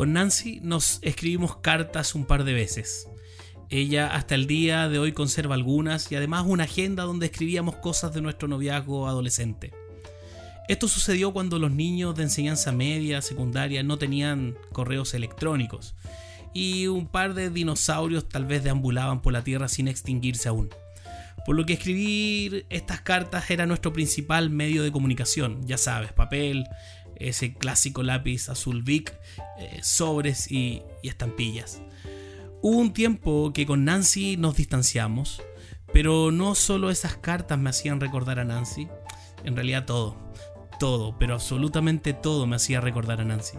Con Nancy nos escribimos cartas un par de veces. Ella hasta el día de hoy conserva algunas y además una agenda donde escribíamos cosas de nuestro noviazgo adolescente. Esto sucedió cuando los niños de enseñanza media, secundaria no tenían correos electrónicos y un par de dinosaurios tal vez deambulaban por la Tierra sin extinguirse aún. Por lo que escribir estas cartas era nuestro principal medio de comunicación, ya sabes, papel, ese clásico lápiz azul Vic, eh, sobres y, y estampillas. Hubo un tiempo que con Nancy nos distanciamos, pero no solo esas cartas me hacían recordar a Nancy, en realidad todo, todo, pero absolutamente todo me hacía recordar a Nancy.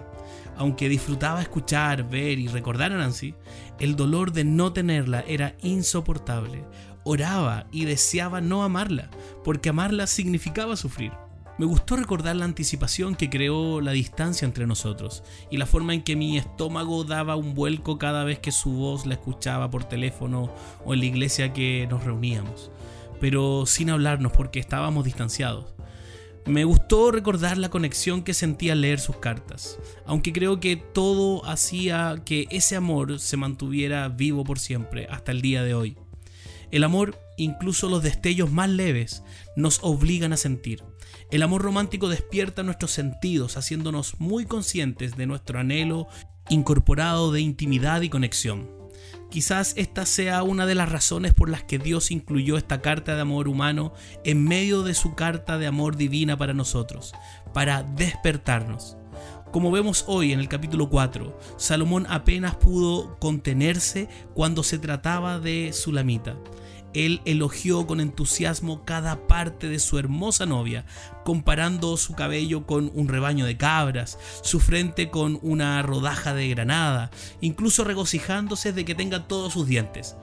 Aunque disfrutaba escuchar, ver y recordar a Nancy, el dolor de no tenerla era insoportable. Oraba y deseaba no amarla, porque amarla significaba sufrir. Me gustó recordar la anticipación que creó la distancia entre nosotros y la forma en que mi estómago daba un vuelco cada vez que su voz la escuchaba por teléfono o en la iglesia que nos reuníamos, pero sin hablarnos porque estábamos distanciados. Me gustó recordar la conexión que sentía al leer sus cartas, aunque creo que todo hacía que ese amor se mantuviera vivo por siempre hasta el día de hoy. El amor, incluso los destellos más leves, nos obligan a sentir. El amor romántico despierta nuestros sentidos, haciéndonos muy conscientes de nuestro anhelo incorporado de intimidad y conexión. Quizás esta sea una de las razones por las que Dios incluyó esta carta de amor humano en medio de su carta de amor divina para nosotros, para despertarnos. Como vemos hoy en el capítulo 4, Salomón apenas pudo contenerse cuando se trataba de Sulamita. Él elogió con entusiasmo cada parte de su hermosa novia, comparando su cabello con un rebaño de cabras, su frente con una rodaja de granada, incluso regocijándose de que tenga todos sus dientes.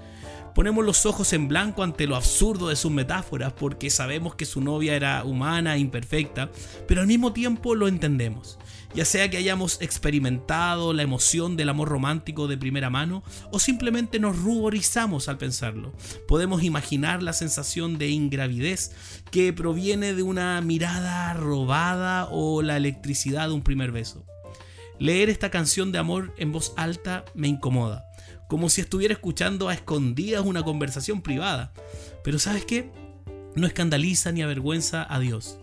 Ponemos los ojos en blanco ante lo absurdo de sus metáforas porque sabemos que su novia era humana e imperfecta, pero al mismo tiempo lo entendemos ya sea que hayamos experimentado la emoción del amor romántico de primera mano o simplemente nos ruborizamos al pensarlo. Podemos imaginar la sensación de ingravidez que proviene de una mirada robada o la electricidad de un primer beso. Leer esta canción de amor en voz alta me incomoda, como si estuviera escuchando a escondidas una conversación privada. Pero ¿sabes qué? No escandaliza ni avergüenza a Dios.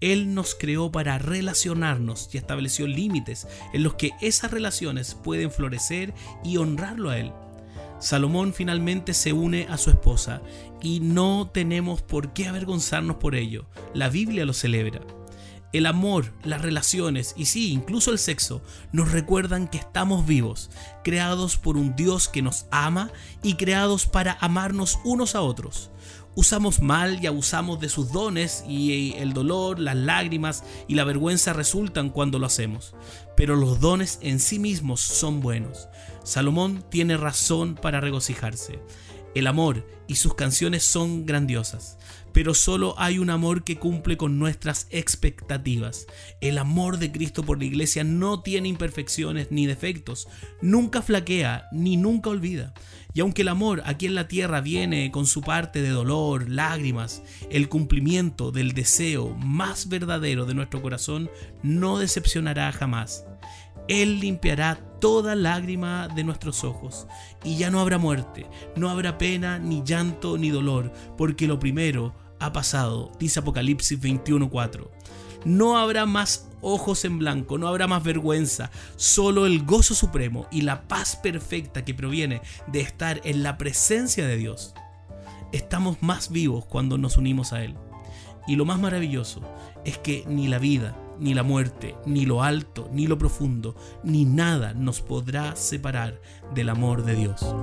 Él nos creó para relacionarnos y estableció límites en los que esas relaciones pueden florecer y honrarlo a Él. Salomón finalmente se une a su esposa y no tenemos por qué avergonzarnos por ello. La Biblia lo celebra. El amor, las relaciones y sí, incluso el sexo nos recuerdan que estamos vivos, creados por un Dios que nos ama y creados para amarnos unos a otros usamos mal y abusamos de sus dones y el dolor, las lágrimas y la vergüenza resultan cuando lo hacemos. Pero los dones en sí mismos son buenos. Salomón tiene razón para regocijarse. El amor y sus canciones son grandiosas, pero solo hay un amor que cumple con nuestras expectativas. El amor de Cristo por la iglesia no tiene imperfecciones ni defectos, nunca flaquea ni nunca olvida. Y aunque el amor aquí en la tierra viene con su parte de dolor, lágrimas, el cumplimiento del deseo más verdadero de nuestro corazón no decepcionará jamás. Él limpiará toda lágrima de nuestros ojos, y ya no habrá muerte, no habrá pena, ni llanto, ni dolor, porque lo primero ha pasado, dice Apocalipsis 21:4. No habrá más ojos en blanco, no habrá más vergüenza, solo el gozo supremo y la paz perfecta que proviene de estar en la presencia de Dios. Estamos más vivos cuando nos unimos a Él. Y lo más maravilloso es que ni la vida, ni la muerte, ni lo alto, ni lo profundo, ni nada nos podrá separar del amor de Dios.